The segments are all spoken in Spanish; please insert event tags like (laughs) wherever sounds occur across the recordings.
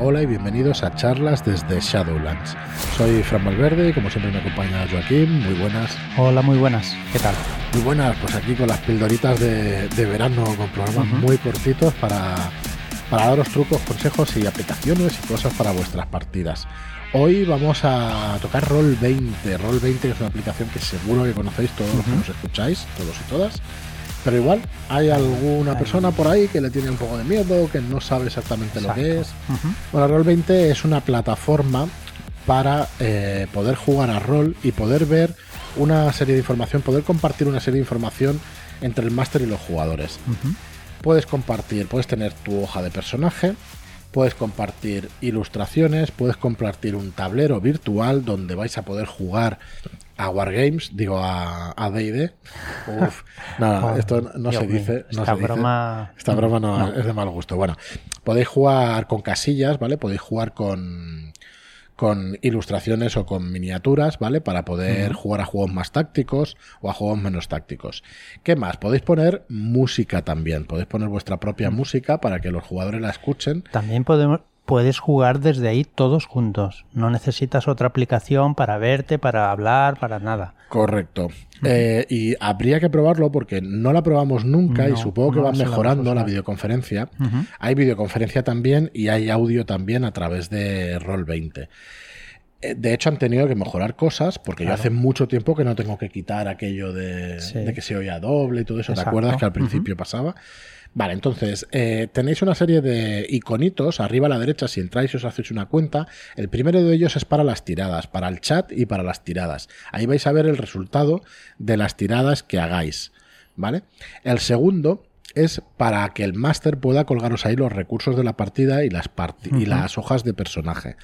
Hola y bienvenidos a charlas desde Shadowlands. Soy Fran Valverde y como siempre me acompaña Joaquín. Muy buenas. Hola, muy buenas. ¿Qué tal? Muy buenas, pues aquí con las pildoritas de, verano, con programas muy cortitos para, para daros trucos, consejos y aplicaciones y cosas para vuestras partidas. Hoy vamos a tocar Roll 20. Roll 20 es una aplicación que seguro que conocéis todos los que nos escucháis, todos y todas. Pero igual hay alguna persona por ahí que le tiene un poco de miedo, que no sabe exactamente lo que es. Bueno, Roll20 es una plataforma para eh, poder jugar a rol y poder ver una serie de información, poder compartir una serie de información entre el máster y los jugadores. Puedes compartir, puedes tener tu hoja de personaje, puedes compartir ilustraciones, puedes compartir un tablero virtual donde vais a poder jugar a Wargames, digo a, a D&D. Uf, (laughs) nada, esto no se dice. esta broma... Esta broma no, es de mal gusto. Bueno, podéis jugar con casillas, ¿vale? Podéis jugar con con ilustraciones o con miniaturas, ¿vale? Para poder jugar a juegos más tácticos o a juegos menos tácticos. ¿Qué más? Podéis poner música también. Podéis poner vuestra propia música para que los jugadores la escuchen. También podemos, puedes jugar desde ahí todos juntos. No necesitas otra aplicación para verte, para hablar, para nada. Correcto. Eh, y habría que probarlo porque no la probamos nunca y supongo que va mejorando la, videoconferencia. Hay videoconferencia también y hay audio también a través de Roll20. Eh, de hecho, han tenido que mejorar cosas porque yo hace mucho tiempo que no tengo que quitar aquello de, que se oía doble y todo eso. ¿Te acuerdas que al principio pasaba? Vale, entonces eh, tenéis una serie de iconitos arriba a la derecha si entráis os hacéis una cuenta. El primero de ellos es para las tiradas, para el chat y para las tiradas. Ahí vais a ver el resultado de las tiradas que hagáis. ¿Vale? El segundo es para que el máster pueda colgaros ahí los recursos de la partida y las, y las hojas de personaje.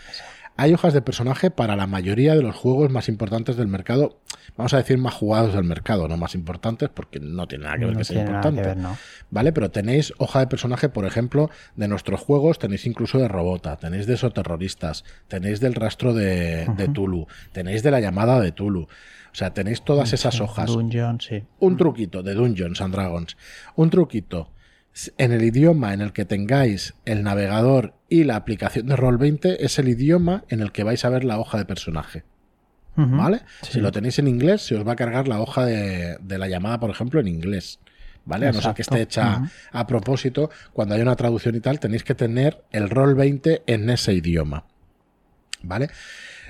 Hay hojas de personaje para la mayoría de los juegos más importantes del mercado, vamos a decir más jugados del mercado, no más importantes, porque no tiene nada que ver que sea importante. ¿Vale? Pero tenéis hoja de personaje, por ejemplo, de nuestros juegos, tenéis incluso de Robota, tenéis de Soterroristas, tenéis del rastro de, Tulu, tenéis de la llamada de Tulu. O sea, tenéis todas esas hojas. sí. Un truquito de Dungeons and Dragons. Un truquito en el idioma en el que tengáis el navegador y la aplicación de Roll20 es el idioma en el que vais a ver la hoja de personaje. ¿Vale? Si lo tenéis en inglés, se os va a cargar la hoja de, la llamada, por ejemplo, en inglés. ¿Vale? A no ser que esté hecha a propósito, cuando hay una traducción y tal, tenéis que tener el Roll20 en ese idioma. ¿Vale?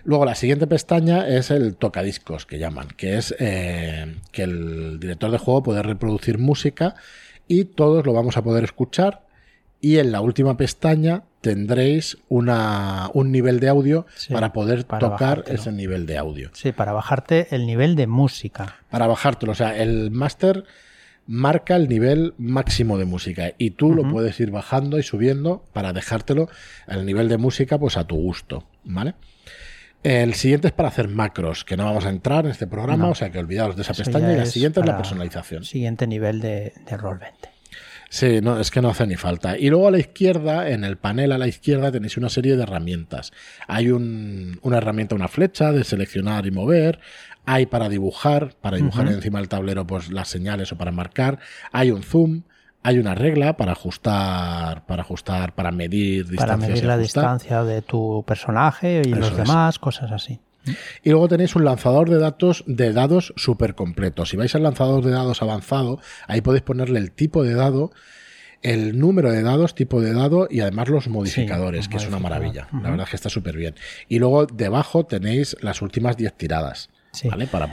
Luego la siguiente pestaña es el tocadiscos que llaman, que es eh, que el director de juego puede reproducir música y todos lo vamos a poder escuchar y en la última pestaña tendréis una, un nivel de audio para poder tocar ese nivel de audio. Sí, para bajarte el nivel de música. Para bajártelo, o sea, el máster marca el nivel máximo de música y tú lo puedes ir bajando y subiendo para dejártelo el nivel de música pues a tu gusto, ¿vale? El siguiente es para hacer macros, que no vamos a entrar en este programa, o sea que olvidaos de esa pestaña. Y la siguiente es la personalización. Siguiente nivel de, de Roll 20. Sí, no, es que no hace ni falta. Y luego a la izquierda, en el panel a la izquierda, tenéis una serie de herramientas. Hay una herramienta, una flecha de seleccionar y mover. Hay para dibujar, para dibujar encima del tablero pues las señales o para marcar. Hay un zoom hay una regla para ajustar, para ajustar, para medir distancias. Para medir la distancia de tu personaje y los demás, cosas así. Y luego tenéis un lanzador de datos de dados súper completo. Si vais al lanzador de dados avanzado, ahí podéis ponerle el tipo de dado, el número de dados, tipo de dado y además los modificadores, que es una maravilla. La verdad es que está súper bien. Y luego debajo tenéis las últimas 10 tiradas.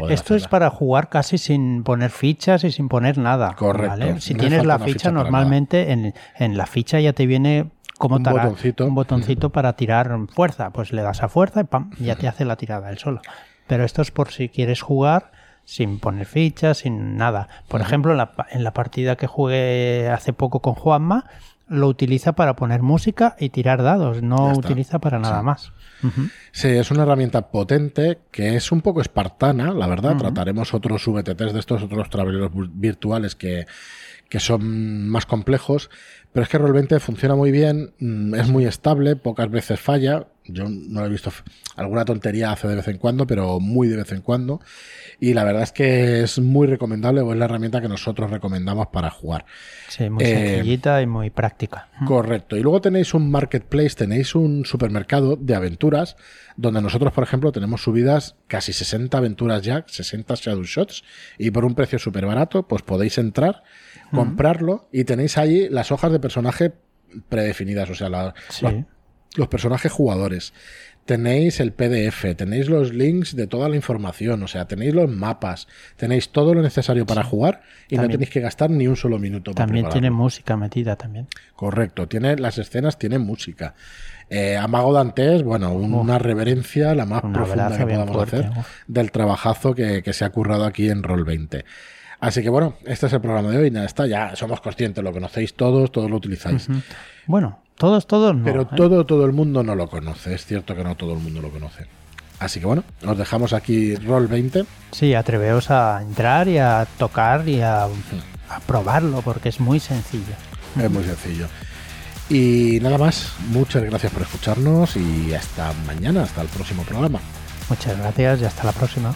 Esto es para jugar casi sin poner fichas y sin poner nada. Correcto. Si tienes la ficha, normalmente en, la ficha ya te viene como un botoncito, un botoncito para tirar fuerza. Pues le das a fuerza y ¡pam! ya te (laughs) hace la tirada él solo. Pero esto es por si quieres jugar sin poner fichas, sin nada. Por ejemplo, en la, en la partida que jugué hace poco con Juanma, lo utiliza para poner música y tirar dados, no utiliza para nada más. Sí, es una herramienta potente que es un poco espartana, la verdad. Trataremos otros VTTs de estos, otros tableros virtuales que, que son más complejos, pero es que realmente funciona muy bien, mm, es muy estable, pocas veces falla. Yo no lo he visto. Alguna tontería hace de vez en cuando, pero muy de vez en cuando. Y la verdad es que es muy recomendable, o es la herramienta que nosotros recomendamos para jugar. Sí, muy eh, sencillita y muy práctica. Correcto. Y luego tenéis un marketplace, tenéis un supermercado de aventuras, donde nosotros, por ejemplo, tenemos subidas casi 60 aventuras ya, 60 Shadow Shots, y por un precio súper barato, pues podéis entrar, comprarlo, y tenéis ahí las hojas de personaje predefinidas, o sea, los personajes jugadores tenéis el PDF, tenéis los links de toda la información, o sea, tenéis los mapas, tenéis todo lo necesario para jugar y no tenéis que gastar ni un solo minuto. También tiene música metida también. Correcto, tiene las escenas tienen música. Eh, Amago Dantes, bueno, una reverencia la más profunda que podamos hacer del trabajazo que, que, se ha currado aquí en Roll 20. Así que bueno, este es el programa de hoy. Nada, está ya, somos conscientes, lo conocéis todos, todos lo utilizáis. Bueno, todos, todos no. Pero ¿eh? todo, todo el mundo no lo conoce. Es cierto que no todo el mundo lo conoce. Así que bueno, os dejamos aquí Roll 20. Sí, atreveos a entrar y a tocar y a, probarlo porque es muy sencillo. Es muy sencillo. Y nada más, muchas gracias por escucharnos y hasta mañana, hasta el próximo programa. Muchas gracias y hasta la próxima.